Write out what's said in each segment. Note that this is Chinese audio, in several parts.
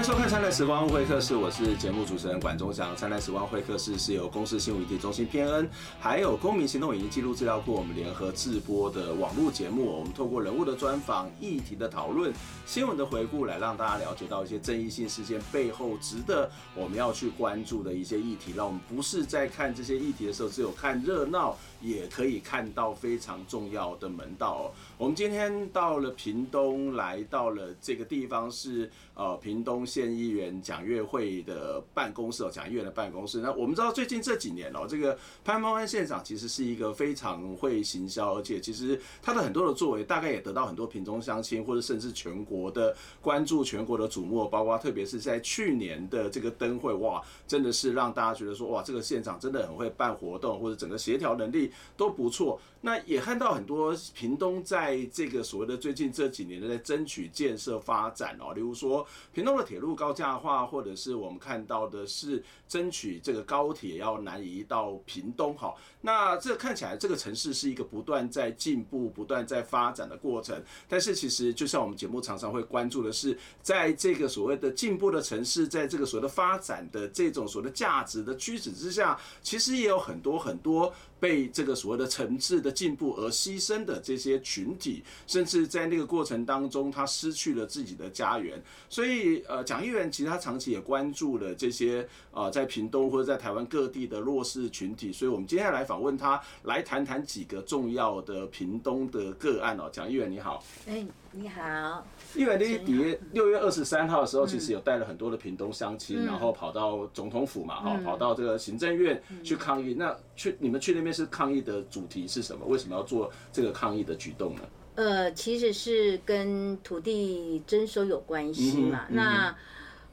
欢迎收看《灿烂时光会客室》，我是节目主持人管中祥。《灿烂时光会客室》是由公司新闻议题中心偏恩，还有公民行动影音记录资料库我们联合制播的网络节目。我们透过人物的专访、议题的讨论、新闻的回顾，来让大家了解到一些争议性事件背后值得我们要去关注的一些议题。让我们不是在看这些议题的时候，只有看热闹，也可以看到非常重要的门道。我们今天到了屏东，来到了这个地方是呃屏东。县议员蒋月惠的办公室哦，蒋议员的办公室。那我们知道最近这几年哦，这个潘孟安县长其实是一个非常会行销，而且其实他的很多的作为，大概也得到很多屏东乡亲或者甚至全国的关注、全国的瞩目。包括特别是在去年的这个灯会，哇，真的是让大家觉得说，哇，这个县长真的很会办活动，或者整个协调能力都不错。那也看到很多屏东在这个所谓的最近这几年在争取建设发展哦，例如说屏东的。铁路高架化，或者是我们看到的是争取这个高铁要南移到屏东，哈，那这看起来这个城市是一个不断在进步、不断在发展的过程。但是其实就像我们节目常常会关注的是，在这个所谓的进步的城市，在这个所谓的发展的这种所谓的价值的驱使之下，其实也有很多很多被这个所谓的城市的进步而牺牲的这些群体，甚至在那个过程当中，他失去了自己的家园，所以呃。蒋议员其实他长期也关注了这些啊，在屏东或者在台湾各地的弱势群体，所以我们今天来访问他，来谈谈几个重要的屏东的个案哦。蒋议员你好，哎，你好。议员你底六月二十三号的时候，其实有带了很多的屏东乡亲，然后跑到总统府嘛，哈，跑到这个行政院去抗议。那去你们去那边是抗议的主题是什么？为什么要做这个抗议的举动呢？呃，其实是跟土地征收有关系嘛。嗯嗯、那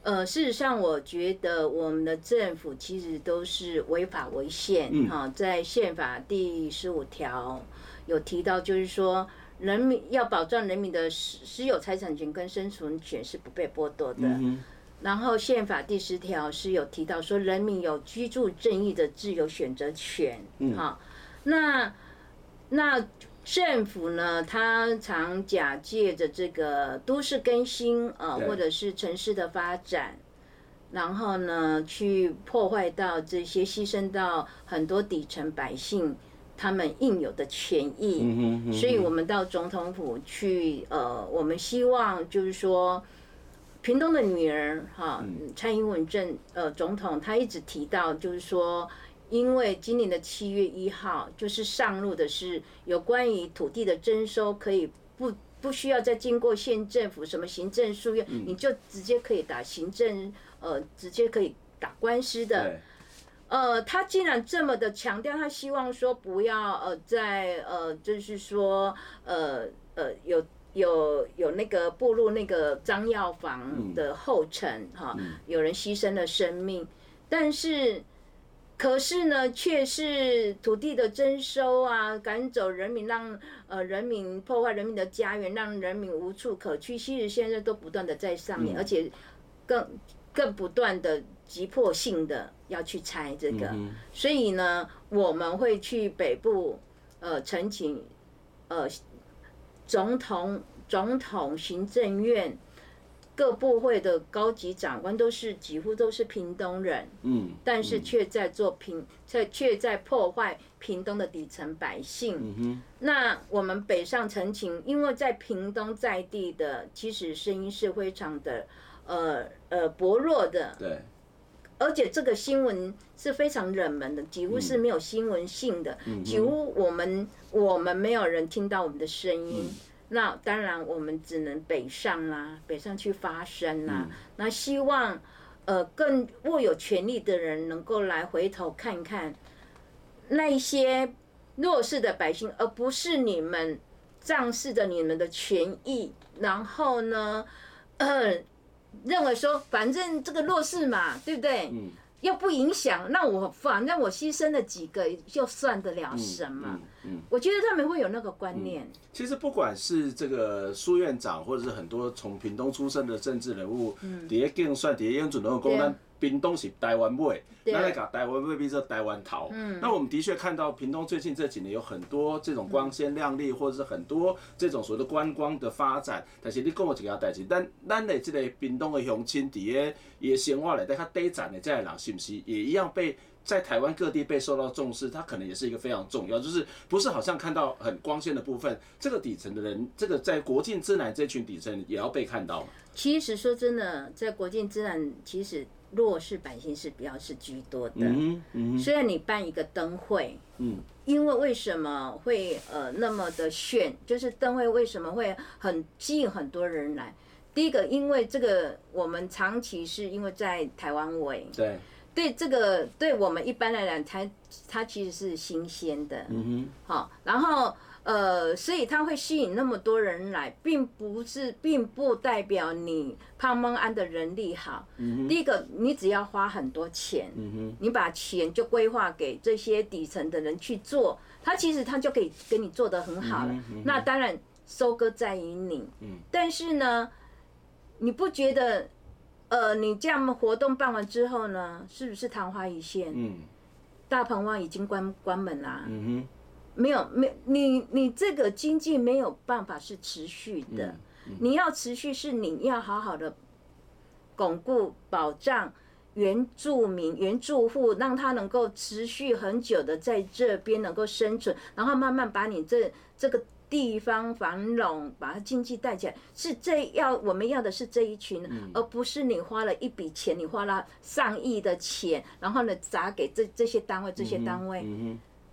呃，事实上，我觉得我们的政府其实都是违法违宪哈。在宪法第十五条有提到，就是说人民要保障人民的私私有财产权跟生存权是不被剥夺的。嗯、然后宪法第十条是有提到说人民有居住正义的自由选择权。嗯，好，那那。政府呢，他常假借着这个都市更新啊，或者是城市的发展，然后呢，去破坏到这些，牺牲到很多底层百姓他们应有的权益。所以，我们到总统府去，呃，我们希望就是说，屏东的女儿哈，蔡英文政呃总统，他一直提到就是说。因为今年的七月一号，就是上路的是有关于土地的征收，可以不不需要再经过县政府什么行政书院，你就直接可以打行政，呃，直接可以打官司的。呃，他竟然这么的强调，他希望说不要呃在呃就是说呃呃有有有那个步入那个张药房的后尘哈，有人牺牲了生命，但是。可是呢，却是土地的征收啊，赶走人民，让呃人民破坏人民的家园，让人民无处可去。其实现在都不断的在上面，而且更更不断的急迫性的要去拆这个。所以呢，我们会去北部呃陈请呃总统总统行政院。各部会的高级长官都是几乎都是屏东人，嗯，但是却在做屏，却却在破坏屏东的底层百姓。嗯哼，那我们北上陈情，因为在屏东在地的，其实声音是非常的，呃呃薄弱的。对，而且这个新闻是非常冷门的，几乎是没有新闻性的，几乎我们我们没有人听到我们的声音。那当然，我们只能北上啦，北上去发声啦。那希望，呃，更握有权力的人能够来回头看看那一些弱势的百姓，而不是你们仗势着你们的权益，然后呢，呃，认为说反正这个弱势嘛，对不对？嗯。又不影响，那我反正我牺牲了几个，又算得了什么？嗯，嗯，嗯，我觉得他们会有那个观念。嗯、其实不管是这个苏院长，或者是很多从屏东出生的政治人物，底下更算底下用主动公单屏东是台湾尾，那来搞台湾未必是台湾桃。嗯，那我们的确看到屏东最近这几年有很多这种光鲜亮丽，或者是很多这种所谓的观光的发展。但是你跟我一个代志，咱咱的这个屏东的乡亲，底下也生活来在他低站的这些人，是不是也一样被在台湾各地被受到重视？他可能也是一个非常重要，就是不是好像看到很光鲜的部分，这个底层的人，这个在国境之南这群底层也要被看到。其实说真的，在国境之南，其实。弱势百姓是比较是居多的。嗯嗯。虽然你办一个灯会，嗯，因为为什么会呃那么的炫？就是灯会为什么会很吸引很多人来？第一个，因为这个我们长期是因为在台湾尾，对，对这个对我们一般来讲，它它其实是新鲜的。嗯哼。好，然后。呃，所以它会吸引那么多人来，并不是，并不代表你胖孟安的人力好。嗯、第一个，你只要花很多钱，嗯、你把钱就规划给这些底层的人去做，他其实他就可以给你做得很好了。嗯、那当然，收割在于你。嗯、但是呢，你不觉得，呃，你这样活动办完之后呢，是不是昙花一现？嗯、大鹏湾已经关关门啦。嗯没有，没你你这个经济没有办法是持续的，你要持续是你要好好的巩固保障原住民原住户，让他能够持续很久的在这边能够生存，然后慢慢把你这这个地方繁荣，把它经济带起来，是这要我们要的是这一群，而不是你花了一笔钱，你花了上亿的钱，然后呢砸给这这些单位这些单位。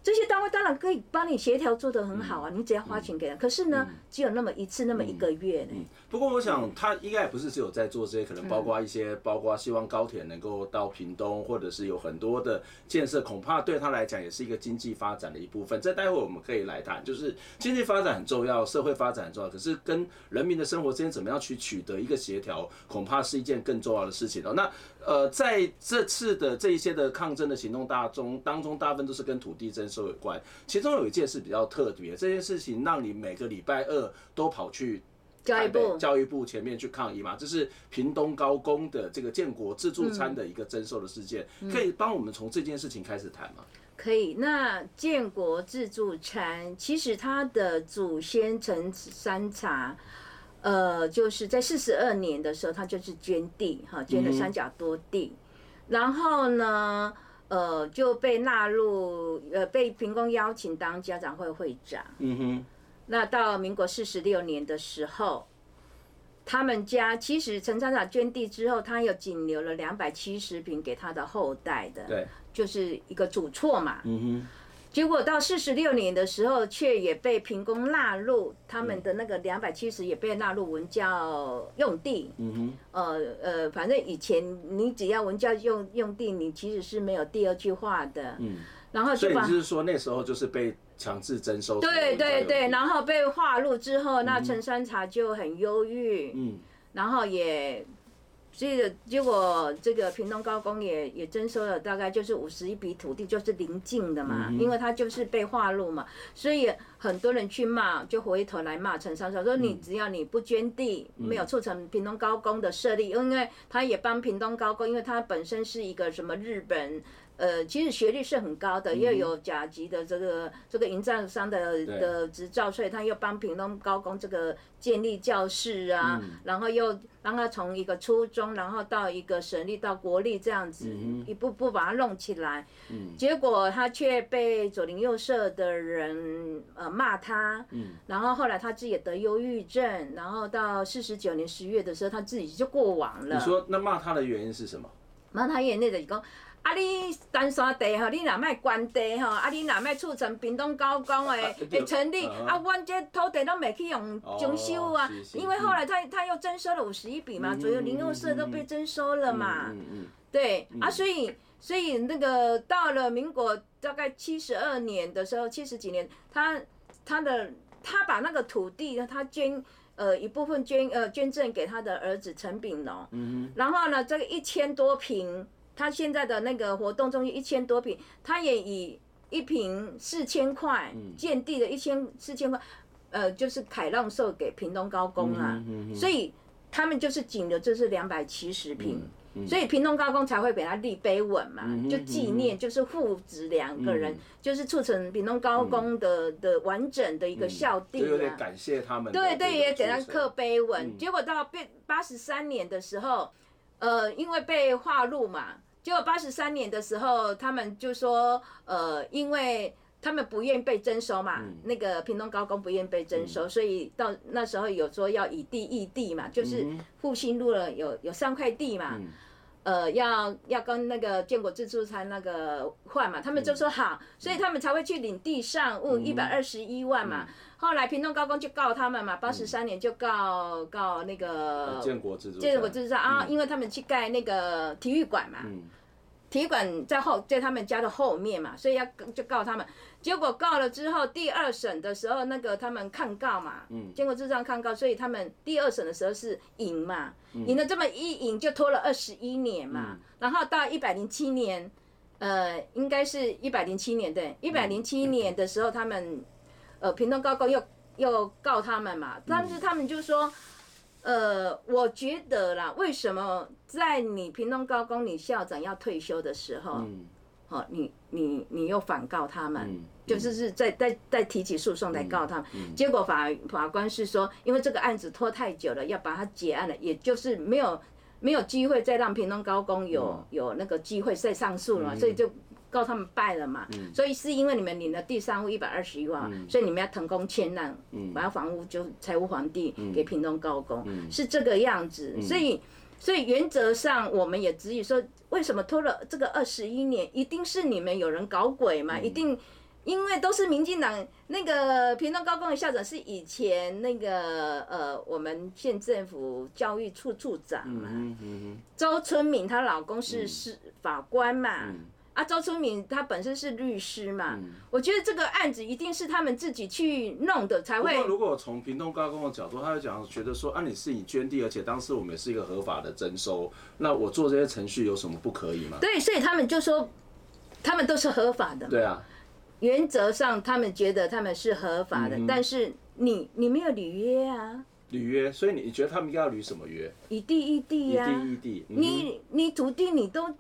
这些单位当然可以帮你协调做得很好啊，你只要花钱给他。可是呢，只有那么一次，那么一个月呢。不过我想，他应该也不是只有在做这些，可能包括一些，包括希望高铁能够到屏东，或者是有很多的建设，恐怕对他来讲也是一个经济发展的一部分。这待会我们可以来谈，就是经济发展很重要，社会发展很重要，可是跟人民的生活之间怎么样去取得一个协调，恐怕是一件更重要的事情哦。那呃，在这次的这一些的抗争的行动大中当中，大部分都是跟土地征收有关。其中有一件事比较特别，这件事情让你每个礼拜二都跑去教育部教育部前面去抗议嘛？这是屏东高工的这个建国自助餐的一个征收的事件，可以帮我们从这件事情开始谈吗？可以。那建国自助餐其实它的祖先陈山茶。呃，就是在四十二年的时候，他就是捐地，哈，捐了三甲多地，然后呢，呃，就被纳入，呃，被凭空邀请当家长会会长。嗯哼。那到民国四十六年的时候，他们家其实陈厂长捐地之后，他又仅留了两百七十坪给他的后代的，对，就是一个主厝嘛。嗯哼。结果到四十六年的时候，却也被屏东纳入他们的那个两百七十，也被纳入文教用地。嗯哼。呃呃，反正以前你只要文教用用地，你其实是没有第二句话的。嗯。然后就把。所以就是说那时候就是被强制征收。对对对，然后被划入之后，那陈山茶就很忧郁。嗯。然后也。所以结果这个屏东高工也也征收了大概就是五十一笔土地，就是临近的嘛，因为他就是被划入嘛，所以很多人去骂，就回头来骂陈三少说，你只要你不捐地，没有促成屏东高工的设立，因为他也帮屏东高工，因为他本身是一个什么日本。呃，其实学历是很高的，又有甲级的这个这个营造商的的执照，所以他又帮屏东高工这个建立教室啊，然后又让他从一个初中，然后到一个省立到国立这样子，一步步把它弄起来。结果他却被左邻右舍的人呃骂他，然后后来他自己也得忧郁症，然后到四十九年十月的时候，他自己就过往了。你说那骂他的原因是什么？骂他原因就是讲。啊！你单山地吼，你若卖关地吼，啊！你若卖促成屏东高工诶诶成立，啊！阮这土地拢袂去用征收啊，因为后来他他又征收了五十一笔嘛，左右零六社都被征收了嘛，对啊，所以所以那个到了民国大概七十二年的时候，七十几年，他他的他把那个土地呢他捐呃一部分捐呃捐赠给他的儿子陈炳农，然后呢这个一千多坪。他现在的那个活动中心一千多平，他也以一坪四千块建地的一千四千块，呃，就是凯让售给屏东高工啊，所以他们就是仅留这是两百七十平，所以屏东高工才会给他立碑文嘛，就纪念，就是父子两个人，就是促成屏东高工的的完整的一个校地啊。就有点感谢他们。对对，也给他刻碑文。结果到八八十三年的时候，呃，因为被划入嘛，结果八十三年的时候，他们就说，呃，因为。他们不愿被征收嘛，嗯、那个屏东高工不愿被征收，嗯、所以到那时候有说要以地易地嘛，就是复兴路了有有三块地嘛，嗯、呃，要要跟那个建国自助餐那个换嘛，他们就说好，嗯、所以他们才会去领地上物一百二十一万嘛，嗯、后来屏东高工就告他们嘛，八十三年就告告那个建国自助建国自助餐啊，因为他们去盖那个体育馆嘛。嗯。体育馆在后，在他们家的后面嘛，所以要就告他们。结果告了之后，第二审的时候，那个他们抗告嘛，嗯，经过这样抗告，所以他们第二审的时候是赢嘛，赢了这么一赢就拖了二十一年嘛，然后到一百零七年，呃，应该是一百零七年对，一百零七年的时候，他们呃屏东高工又又告他们嘛，但是他们就说。呃，我觉得啦，为什么在你屏东高工你校长要退休的时候，嗯，好，你你你又反告他们，嗯、就是是在在在提起诉讼来告他们，嗯。嗯、结果法法官是说，因为这个案子拖太久了，要把它结案了，也就是没有没有机会再让屏东高工有、嗯、有那个机会再上诉了所以就。告他们败了嘛，嗯、所以是因为你们领了第三户一百二十一万，嗯、所以你们要腾空迁让，嗯、把房屋就财务皇帝给屏东高工，嗯、是这个样子。嗯、所以，所以原则上我们也质疑说，为什么拖了这个二十一年，一定是你们有人搞鬼嘛？嗯、一定，因为都是民进党那个屏东高工的校长是以前那个呃我们县政府教育处处长嘛，嗯嗯嗯、周春敏她老公是是法官嘛。啊，周春敏他本身是律师嘛，嗯、我觉得这个案子一定是他们自己去弄的才会。如果从屏东高工的角度，他就讲觉得说，啊，你是你捐地，而且当时我们也是一个合法的征收，那我做这些程序有什么不可以吗？对，所以他们就说，他们都是合法的。对啊，原则上他们觉得他们是合法的，嗯、但是你你没有履约啊。履约，所以你你觉得他们应该要履什么约？以地易地呀，以地易地。嗯、你你土地你都。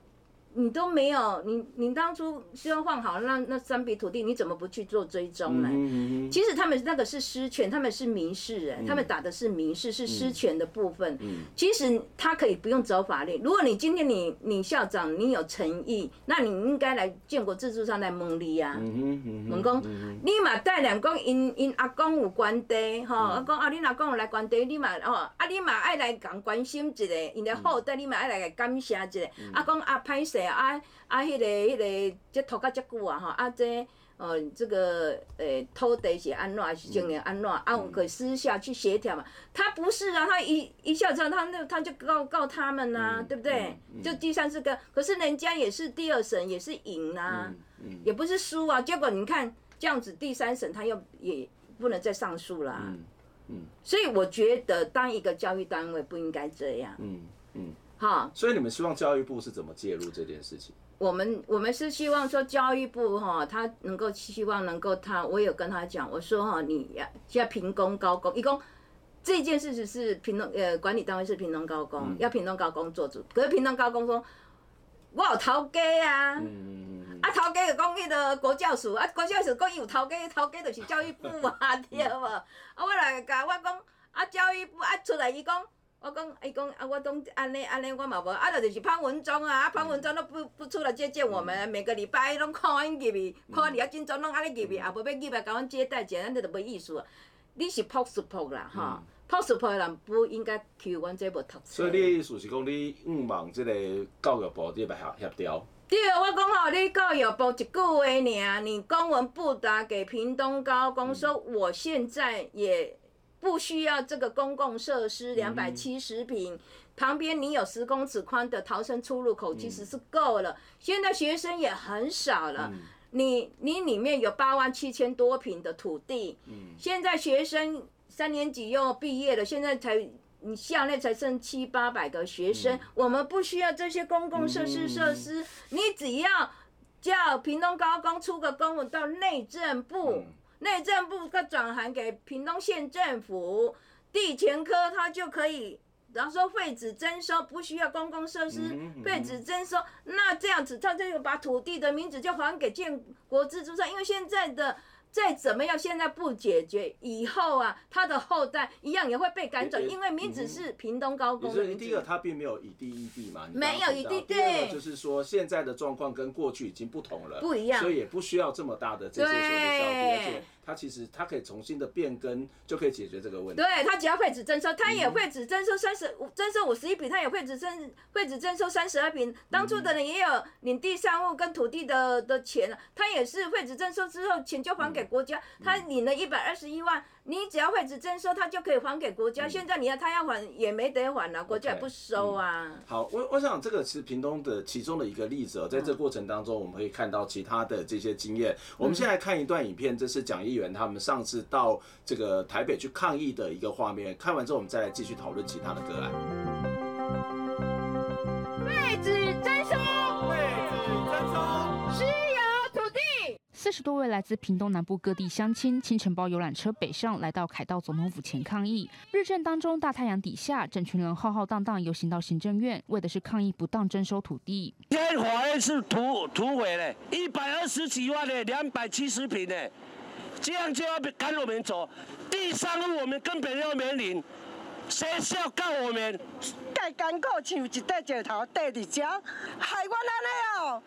你都没有，你你当初希望换好那那三笔土地，你怎么不去做追踪呢？嗯嗯、其实他们那个是私权，他们是民事人，嗯、他们打的是民事，是私权的部分。嗯、其实他可以不用走法律。如果你今天你你校长你有诚意，那你应该来建国自助上来问你啊。问讲，你嘛带两公因因阿公有关地，吼，阿公啊，你阿公有来关地，你嘛哦，啊你嘛爱来讲关心一下，因的后代你嘛爱来感谢一下。阿公啊，歹势。啊啊！迄、那个、迄、那个，即拖甲遮久啊吼！啊，这呃，这个诶、欸，土地是安怎，还是经营安怎？嗯、啊，我可以私下去协调嘛。他不是啊，他一一下子他那他就告告他们呐、啊，嗯、对不对？嗯嗯、就第三次个，可是人家也是第二审也是赢呐、啊，也不是输啊。结果你看这样子，第三审他又也不能再上诉啦、啊嗯。嗯。所以我觉得，当一个教育单位不应该这样。嗯嗯。嗯好，所以你们希望教育部是怎么介入这件事情？我们我们是希望说教育部哈，他能够希望能够他，我有跟他讲，我说哈，你要要屏东高工，一共这件事情是屏东呃管理单位是屏东高工，嗯、要屏东高工做主，可是屏东高工说，我有头家啊，嗯啊头家就讲迄个国教署，啊国教署讲伊有头家，头家就是教育部啊，对无？啊我来甲我讲，啊教育部啊出来伊讲。我讲，伊讲啊，我拢安尼安尼，我嘛无，啊，着就是潘文忠啊，啊潘文忠都不不出来接见我们，每个礼拜拢看阮入去，看你啊，真总拢安尼入去，也无要入来甲阮接待，这样就无意思。你是朴素朴啦，哈，朴素朴的人不应该去阮这无读书。所以你的意思是讲，你毋望即个教育部你来协协调？对，我讲吼，你教育部一句话尔，你公文不达给屏东高工，说我现在也。不需要这个公共设施两百七十平，旁边你有十公尺宽的逃生出入口，其实是够了。现在学生也很少了，你你里面有八万七千多平的土地，现在学生三年级又毕业了，现在才你校内才剩七八百个学生，我们不需要这些公共设施设施，你只要叫屏东高工出个公文到内政部。内政部他转函给屏东县政府，地前科他就可以然后说废止征收，不需要公共设施，废止征收，那这样子他就把土地的名字就还给建国自助社，因为现在的。再怎么样，现在不解决，以后啊，他的后代一样也会被赶走，因为名字是屏东高工。所以第一个，他并没有以地易地嘛，没有以地。第二个就是说，现在的状况跟过去已经不同了，不一样，所以也不需要这么大的这些所谓的消费。它其实它可以重新的变更，就可以解决这个问题。对，它只要废纸征收，它也会只征收三十五，征收五十一笔，它也会只征废纸征收三十二笔。当初的人也有领地上物跟土地的的钱，他也是废纸征收之后，钱就还给国家，他领了一百二十一万。你只要会址征收，他就可以还给国家。现在你要他要还也没得还了，国家也不收啊。Okay, 嗯、好，我我想这个是屏东的其中的一个例子哦，在这过程当中，我们可以看到其他的这些经验。嗯、我们先来看一段影片，这是蒋议员他们上次到这个台北去抗议的一个画面。看完之后，我们再来继续讨论其他的个案。废止四十多位来自屏东南部各地乡亲，清晨包游览车北上，来到凯道总统府前抗议。日正当中，大太阳底下，整群人浩浩荡荡游行到行政院，为的是抗议不当征收土地。天法院是土土匪嘞，一百二十几万嘞两百七十平嘞，这样就要赶我们走。地上路我们根本要没领，谁是要告我们？盖港口像一块石头堆在这，害我安尼哦。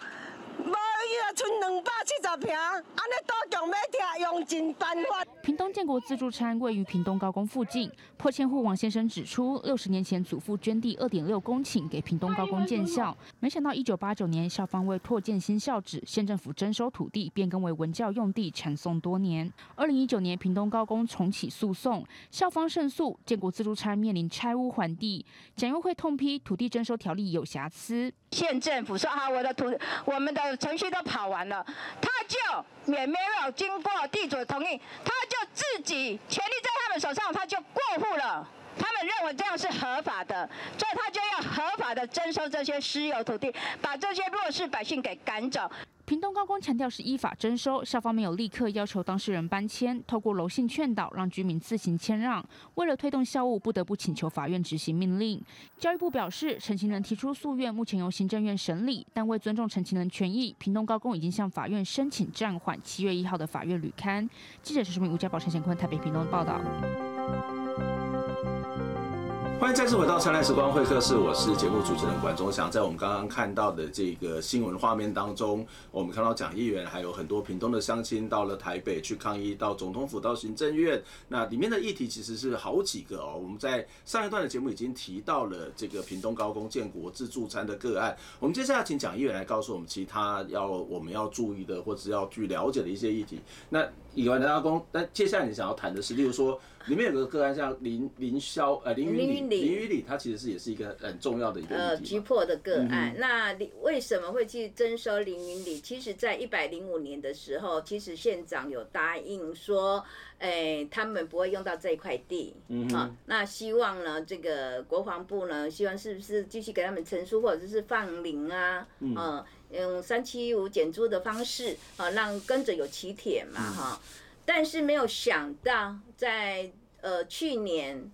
屏东建国自助餐位于屏东高工附近。破迁户王先生指出，六十年前祖父捐地二点六公顷给屏东高工建校，没想到一九八九年校方为拓建新校址，县政府征收土地变更为文教用地，缠讼多年。二零一九年屏东高工重启诉讼，校方胜诉，建国自助餐面临拆屋还地。蒋运会痛批土地征收条例有瑕疵。县政府说啊，我的土，我们的程序都跑完了，他就也没有经过地主的同意，他就自己权利在他们手上，他就过户了。他们认为这样是合法的，所以他就要合法的征收这些私有土地，把这些弱势百姓给赶走。屏东高工强调是依法征收，校方没有立刻要求当事人搬迁，透过柔性劝导，让居民自行迁让。为了推动校务，不得不请求法院执行命令。教育部表示，陈情人提出诉愿，目前由行政院审理，但为尊重陈情人权益，屏东高工已经向法院申请暂缓七月一号的法院履勘。记者陈淑明、吴家宝、陈贤坤台北屏东报道。欢迎再次回到灿烂时光会客室，我是节目主持人管中祥。在我们刚刚看到的这个新闻画面当中，我们看到蒋议员还有很多屏东的乡亲到了台北去抗议，到总统府、到行政院。那里面的议题其实是好几个哦。我们在上一段的节目已经提到了这个屏东高工建国自助餐的个案。我们接下来请蒋议员来告诉我们其他要我们要注意的或者要去了解的一些议题。那以外的阿公，那接下来你想要谈的是，例如说。里面有个个案，像林林霄呃林云里林云里，它其实是也是一个很重要的一个呃急迫的个案。嗯、那为什么会去征收林云里？其实，在一百零五年的时候，其实县长有答应说，哎、欸，他们不会用到这一块地。嗯哼、啊、那希望呢，这个国防部呢，希望是不是继续给他们陈述，或者是放林啊？嗯、啊，用三七五减租的方式啊，让跟着有起铁嘛，哈、嗯。但是没有想到，在呃去年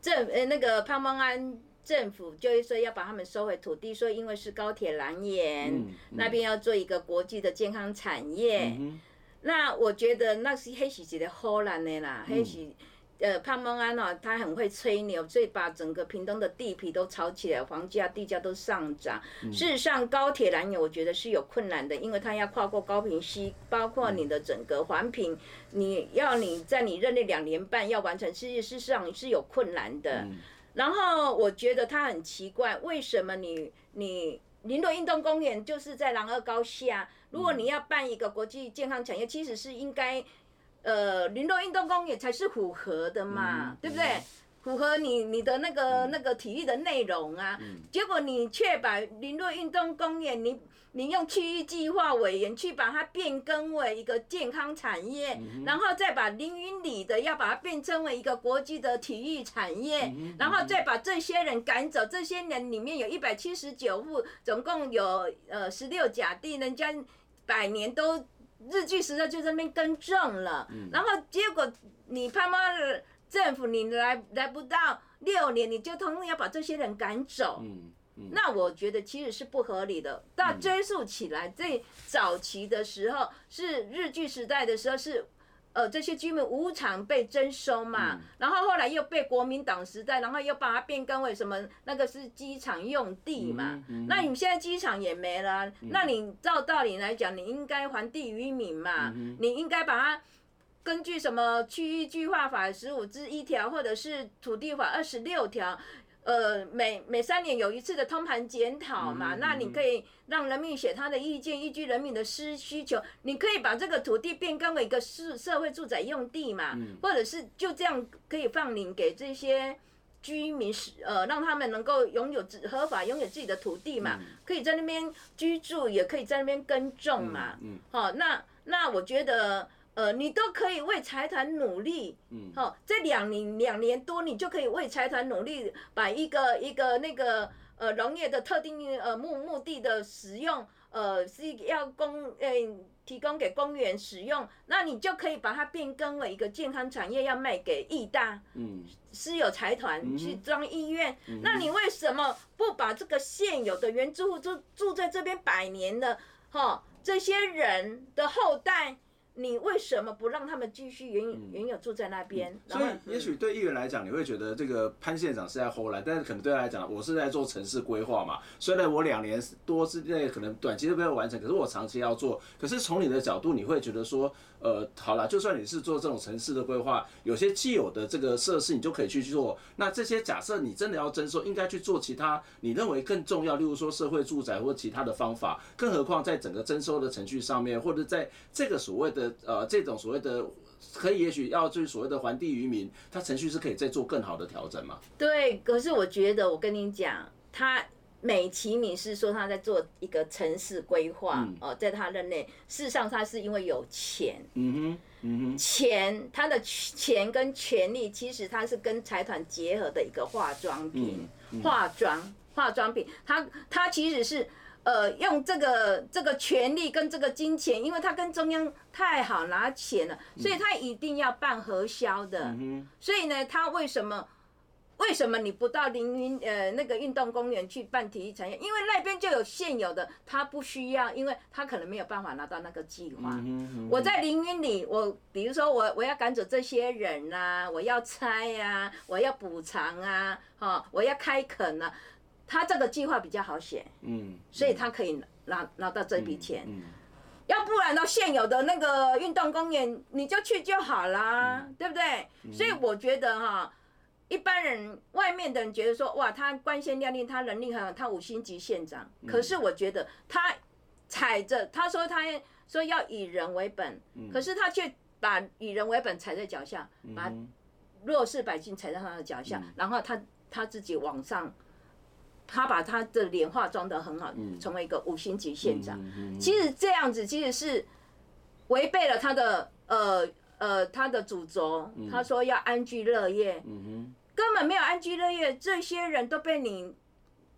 政呃那个潘邦安政府就是说要把他们收回土地，说因为是高铁兰园、嗯嗯、那边要做一个国际的健康产业，嗯、那我觉得那是黑喜姐的荷兰的啦，黑喜、嗯。呃，潘孟安哦，他很会吹牛，所以把整个屏东的地皮都炒起来，房价、地价都上涨。嗯、事实上，高铁燃油我觉得是有困难的，因为它要跨过高屏溪，包括你的整个环评，你要你在你任内两年半要完成，事实事实上是有困难的。嗯、然后我觉得他很奇怪，为什么你你林落运动公园就是在南二高下？如果你要办一个国际健康产业，其实是应该。呃，林落运动公园才是符合的嘛，嗯、对不对？嗯、符合你你的那个、嗯、那个体育的内容啊。嗯、结果你却把林落运动公园，你你用区域计划委员去把它变更为一个健康产业，嗯、然后再把林云里的要把它变成为一个国际的体育产业，然后再把这些人赶走。这些人里面有一百七十九户，总共有呃十六甲地，人家百年都。日据时代就在那边更正了，嗯、然后结果你他妈政府你来来不到六年，你就通通要把这些人赶走。嗯嗯、那我觉得其实是不合理的。到追溯起来，最早期的时候是日据时代的时候是。呃，这些居民无偿被征收嘛，嗯、然后后来又被国民党时代，然后又把它变更为什么？那个是机场用地嘛。嗯嗯、那你现在机场也没了，嗯、那你照道理来讲，你应该还地于民嘛。嗯、你应该把它根据什么区域计划法十五之一条，或者是土地法二十六条。呃，每每三年有一次的通盘检讨嘛，那你可以让人民写他的意见，依据人民的需需求，你可以把这个土地变更为一个社社会住宅用地嘛，嗯、或者是就这样可以放领给这些居民使，呃，让他们能够拥有合法拥有自己的土地嘛，嗯、可以在那边居住，也可以在那边耕种嘛，嗯，好、那那我觉得。呃，你都可以为财团努力，嗯，好，这两年两年多，你就可以为财团努力，把一个一个那个呃农业的特定呃目目的的使用，呃是要供呃提供给公园使用，那你就可以把它变更为一个健康产业，要卖给义大，嗯，私有财团去装医院，嗯、那你为什么不把这个现有的原住户住住在这边百年的，哈，这些人的后代？你为什么不让他们继续原原有住在那边？所以，也许对议员来讲，你会觉得这个潘县长是在后来，但是可能对他来讲，我是在做城市规划嘛。虽然我两年多之内可能短期都没有完成，可是我长期要做。可是从你的角度，你会觉得说，呃，好了，就算你是做这种城市的规划，有些既有的这个设施，你就可以去做。那这些假设你真的要征收，应该去做其他你认为更重要，例如说社会住宅或其他的方法。更何况在整个征收的程序上面，或者在这个所谓的。呃，这种所谓的可以，也许要就是所谓的还地于民，它程序是可以再做更好的调整嘛？对，可是我觉得，我跟你讲，他美其名是说他在做一个城市规划，哦、在他任内，事实上他是因为有钱，嗯哼，嗯哼，钱，他的钱跟权力，其实他是跟财团结合的一个化妆品，嗯嗯、化妆化妆品，他他其实是。呃，用这个这个权力跟这个金钱，因为他跟中央太好拿钱了，所以他一定要办核销的。嗯、所以呢，他为什么为什么你不到凌云呃那个运动公园去办体育产业？因为那边就有现有的，他不需要，因为他可能没有办法拿到那个计划。嗯嗯、我在凌云里，我比如说我我要赶走这些人呐、啊，我要拆呀、啊，我要补偿啊，哈，我要开垦啊。他这个计划比较好写，嗯，所以他可以拿拿到这笔钱，嗯，要不然呢，现有的那个运动公园你就去就好啦，对不对？所以我觉得哈，一般人外面的人觉得说，哇，他光鲜亮丽，他能力很好，他五星级县长，可是我觉得他踩着他说他说要以人为本，可是他却把以人为本踩在脚下，把弱势百姓踩在他的脚下，然后他他自己往上。他把他的脸化妆得很好，成为一个五星级县长。其实这样子其实是违背了他的呃呃他的主轴。他说要安居乐业，根本没有安居乐业，这些人都被你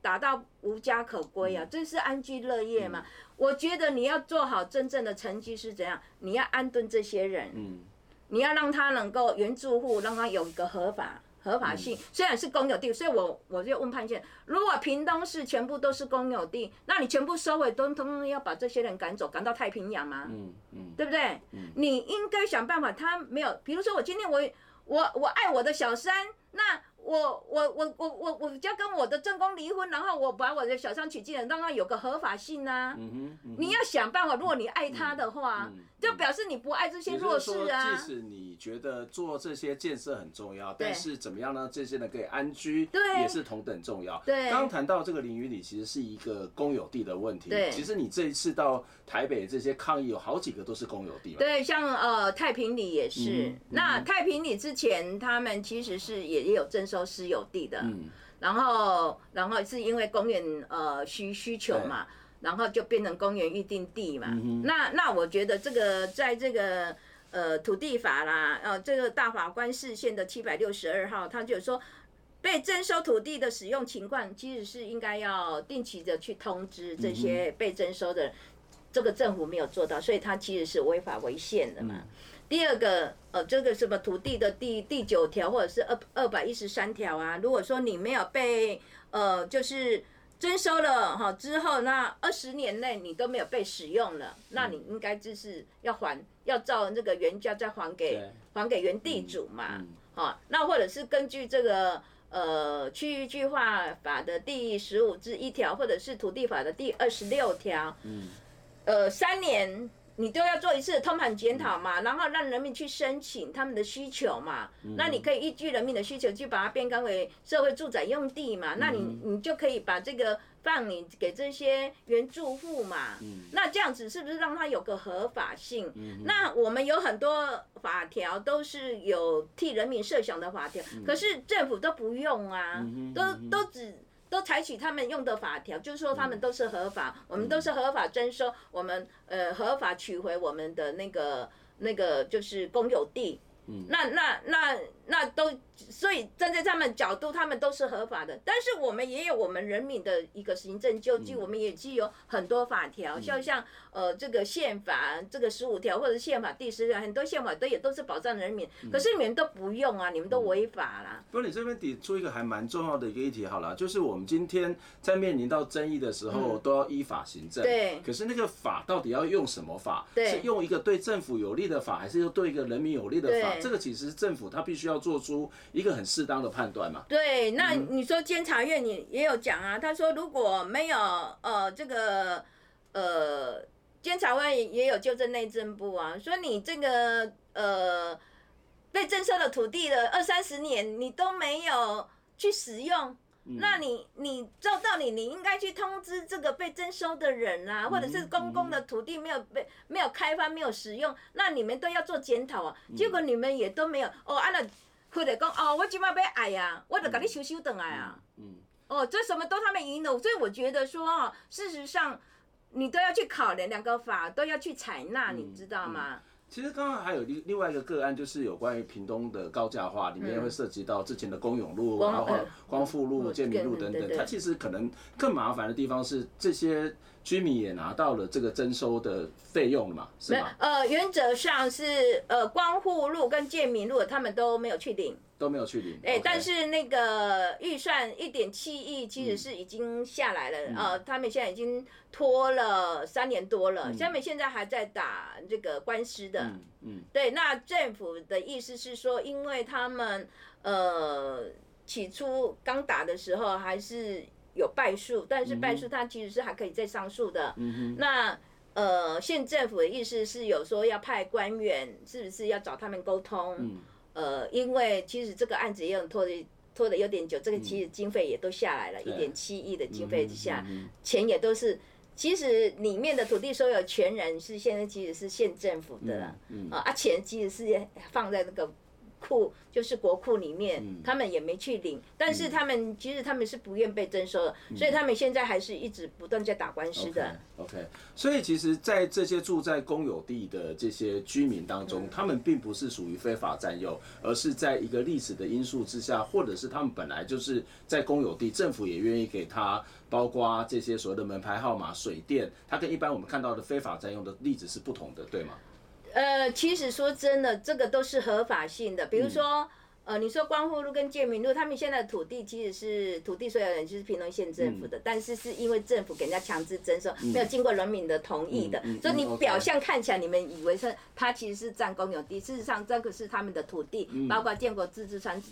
打到无家可归啊！这是安居乐业吗？我觉得你要做好真正的成绩是怎样？你要安顿这些人，嗯你要让他能够原住户，让他有一个合法。合法性虽然是公有地，所以我我就问潘县，如果屏东市全部都是公有地，那你全部收回，都通通要把这些人赶走，赶到太平洋吗？嗯嗯，对不对？嗯，你应该想办法，他没有，比如说我今天我我我爱我的小三，那。我我我我我我就要跟我的正宫离婚，然后我把我的小三娶进来，让他有个合法性啊！嗯哼你要想办法，如果你爱他的话，就表示你不爱这些弱势啊。即使你觉得做这些建设很重要，但是怎么样呢？这些人可以安居，对也是同等重要。对，刚谈到这个林云里，其实是一个公有地的问题。对，其实你这一次到台北这些抗议，有好几个都是公有地。对，像呃太平里也是。那太平里之前他们其实是也也有征收私有地的。嗯，然后，然后是因为公园呃需需求嘛，然后就变成公园预定地嘛。那那我觉得这个在这个呃土地法啦，呃这个大法官释宪的七百六十二号，他就说被征收土地的使用情况，其实是应该要定期的去通知这些被征收的，这个政府没有做到，所以他其实是违法违宪的嘛。第二个，呃，这个什么土地的第第九条或者是二二百一十三条啊，如果说你没有被呃就是征收了哈之后，那二十年内你都没有被使用了，那你应该就是要还，要照那个原价再还给还给原地主嘛，好，那或者是根据这个呃区域计划法的第十五至一条，或者是土地法的第二十六条，呃，三年。你都要做一次通盘检讨嘛，然后让人民去申请他们的需求嘛，那你可以依据人民的需求去把它变更为社会住宅用地嘛，那你你就可以把这个放你给这些原住户嘛，那这样子是不是让它有个合法性？那我们有很多法条都是有替人民设想的法条，可是政府都不用啊，都都只。都采取他们用的法条，就是说他们都是合法，我们都是合法征收，我们呃合法取回我们的那个那个就是公有地。嗯。那那那那都，所以站在他们角度，他们都是合法的。但是我们也有我们人民的一个行政救济，我们也具有很多法条，像像呃这个宪法这个十五条，或者宪法第十条，很多宪法都也都是保障人民。可是你们都不用啊，你们都违法啦。不过你这边提出一个还蛮重要的一个议题，好了，就是我们今天在面临到争议的时候，都要依法行政。对。可是那个法到底要用什么法？对。是用一个对政府有利的法，还是用对一个人民有利的法？这个其实政府他必须要做出一个很适当的判断嘛。对，那你说监察院你也有讲啊，他说如果没有呃这个呃监察院也有纠正内政部啊，说你这个呃被征收的土地的二三十年你都没有去使用。那你你照道理你应该去通知这个被征收的人啊，或者是公共的土地没有被没有开发没有使用，那你们都要做检讨啊。结果你们也都没有哦，按了或者讲哦，我今晚要爱呀，我就给你修修等来啊。哦，这什么都他们赢了，所以我觉得说哦，事实上你都要去考量两个法都要去采纳，你知道吗？其实刚刚还有另另外一个个案，就是有关于屏东的高架化，里面会涉及到之前的公勇路，然后光复路、建民路等等。它其实可能更麻烦的地方是，这些居民也拿到了这个征收的费用了嘛，是吗？呃，原则上是呃光复路跟建民路，他们都没有去领。都没有去领，哎，但是那个预算一点七亿其实是已经下来了，呃，他们现在已经拖了三年多了，他们现在还在打这个官司的，嗯，对，那政府的意思是说，因为他们呃起初刚打的时候还是有败诉，但是败诉他其实是还可以再上诉的，嗯，那呃县政府的意思是有说要派官员，是不是要找他们沟通？嗯。呃，因为其实这个案子也有拖的拖的有点久，这个其实经费也都下来了，一点七亿的经费之下，钱也都是，其实里面的土地所有权人是现在其实是县政府的了，啊，啊钱其实是放在那个。库就是国库里面，他们也没去领，但是他们其实他们是不愿被征收的，所以他们现在还是一直不断在打官司的。OK，所以其实，在这些住在公有地的这些居民当中，他们并不是属于非法占用，而是在一个历史的因素之下，或者是他们本来就是在公有地，政府也愿意给他，包括这些所谓的门牌号码、水电，它跟一般我们看到的非法占用的例子是不同的，对吗？呃，其实说真的，这个都是合法性的。比如说，嗯、呃，你说光复路跟建民路，他们现在的土地其实是土地所有人就是屏东县政府的，嗯、但是是因为政府给人家强制征收，嗯、没有经过人民的同意的，所以你表象看起来，你们以为是他其实是占公有地，事实上这个是他们的土地，嗯、包括建国自治村。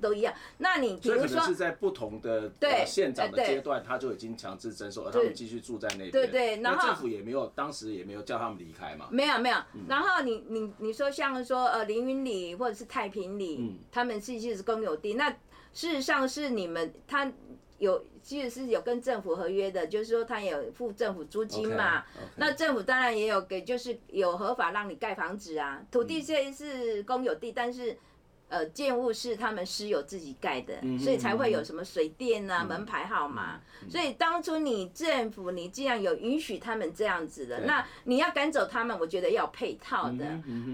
都一样，那你比如说，可能是在不同的对县长的阶段，他就已经强制征收，而他们继续住在那边。对对，然后政府也没有，当时也没有叫他们离开嘛。没有没有，然后你你你说像说呃凌云里或者是太平里，他们是其实是公有地，那事实上是你们他有其实是有跟政府合约的，就是说他有付政府租金嘛。那政府当然也有给，就是有合法让你盖房子啊。土地虽然是公有地，但是。呃，建物是他们私有自己盖的，所以才会有什么水电啊、门牌号码。所以当初你政府你既然有允许他们这样子的，那你要赶走他们，我觉得要配套的。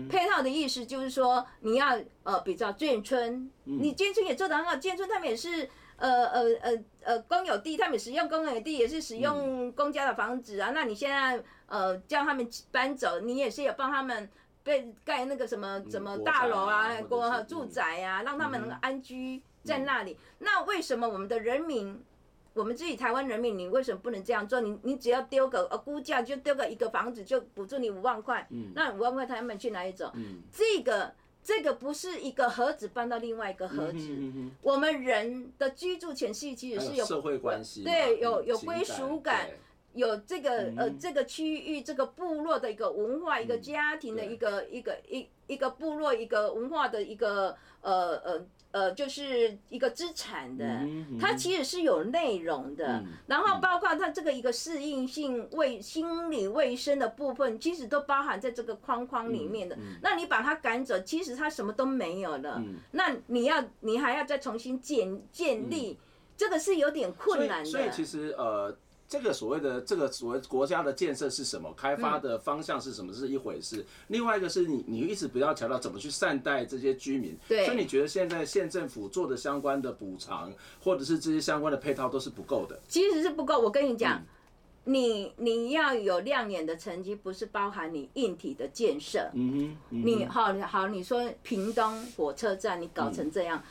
配套的意思就是说，你要呃，比较眷村，你眷村也做得很好，眷村他们也是呃呃呃呃公有地，他们使用公有地也是使用公家的房子啊。那你现在呃叫他们搬走，你也是有帮他们。被盖那个什么什么大楼啊、国住宅啊，让他们能够安居在那里。那为什么我们的人民？我们自己台湾人民，你为什么不能这样做？你你只要丢个呃估价，就丢个一个房子就补助你五万块，嗯、那五万块他们去哪里走？嗯、这个这个不是一个盒子搬到另外一个盒子。嗯、哼哼我们人的居住权是其实是有社会关系，对，有有归属感，有这个呃这个区域这个部落的一个文化，一个家庭的一个一个一一个部落一个文化的一个呃呃。呃，就是一个资产的，它其实是有内容的，嗯、然后包括它这个一个适应性、卫心理卫生的部分，其实都包含在这个框框里面的。那你把它赶走，其实它什么都没有了。嗯、那你要，你还要再重新建建立，嗯、这个是有点困难的。所以其实呃。这个所谓的这个所谓国家的建设是什么？开发的方向是什么？是一回事。嗯、另外一个是你，你一直不要强调怎么去善待这些居民。对。所以你觉得现在县政府做的相关的补偿，或者是这些相关的配套都是不够的？其实是不够。我跟你讲，嗯、你你要有亮眼的成绩，不是包含你硬体的建设。嗯哼。嗯哼你好好，你说屏东火车站，你搞成这样。嗯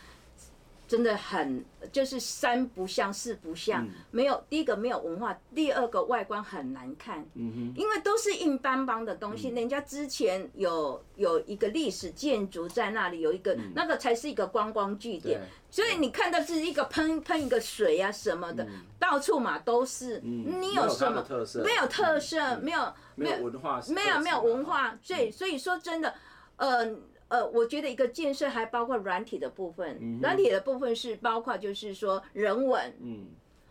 真的很就是三不像四不像，没有第一个没有文化，第二个外观很难看，嗯因为都是硬邦邦的东西。人家之前有有一个历史建筑在那里，有一个那个才是一个观光据点，所以你看到是一个喷喷一个水啊什么的，到处嘛都是。你有什么没有特色？没有没有文化？没有没有文化。所以所以说真的，呃。呃，我觉得一个建设还包括软体的部分，软、体的部分是包括就是说人文，嗯，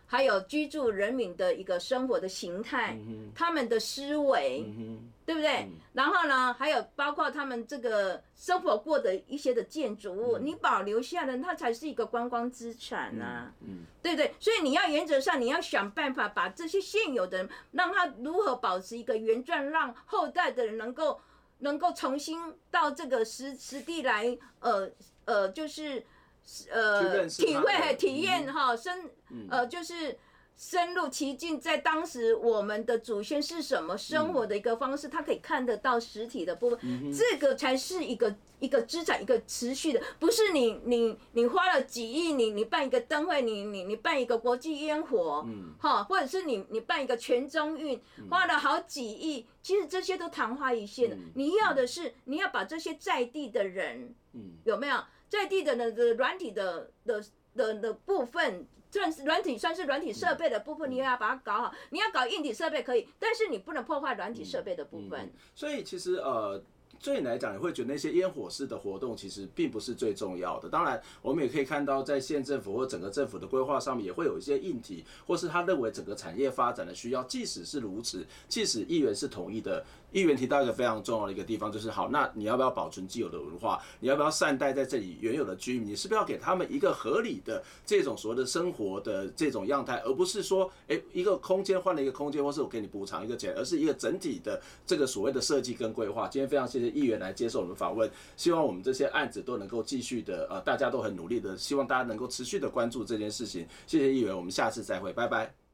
还有居住人民的一个生活的形态，嗯、他们的思维，嗯、对不对？嗯、然后呢，还有包括他们这个生活过的一些的建筑物，嗯、你保留下来，它才是一个观光资产啊，嗯，嗯对不对？所以你要原则上你要想办法把这些现有的，让它如何保持一个原状，让后代的人能够。能够重新到这个实实地来，呃呃，就是呃体会体验哈，深呃就是深入其境，在当时我们的祖先是什么生活的一个方式，他可以看得到实体的部分，这个才是一个一个资产，一个持续的，不是你你你花了几亿，你你办一个灯会，你你你办一个国际烟火，哈，或者是你你办一个全中运，花了好几亿。其实这些都昙花一现的，你要的是你要把这些在地的人，有没有？在地的那个软体的的的的部分，算是软体算是软体设备的部分，你也要把它搞好。你要搞硬体设备可以，但是你不能破坏软体设备的部分。所以其实呃。对你来讲，你会觉得那些烟火式的活动其实并不是最重要的。当然，我们也可以看到，在县政府或整个政府的规划上面，也会有一些硬体，或是他认为整个产业发展的需要。即使是如此，即使议员是同意的。议员提到一个非常重要的一个地方，就是好，那你要不要保存既有的文化？你要不要善待在这里原有的居民？你是不是要给他们一个合理的这种所谓的生活的这种样态，而不是说，诶，一个空间换了一个空间，或是我给你补偿一个钱，而是一个整体的这个所谓的设计跟规划。今天非常谢谢议员来接受我们访问，希望我们这些案子都能够继续的，呃，大家都很努力的，希望大家能够持续的关注这件事情。谢谢议员，我们下次再会，拜拜。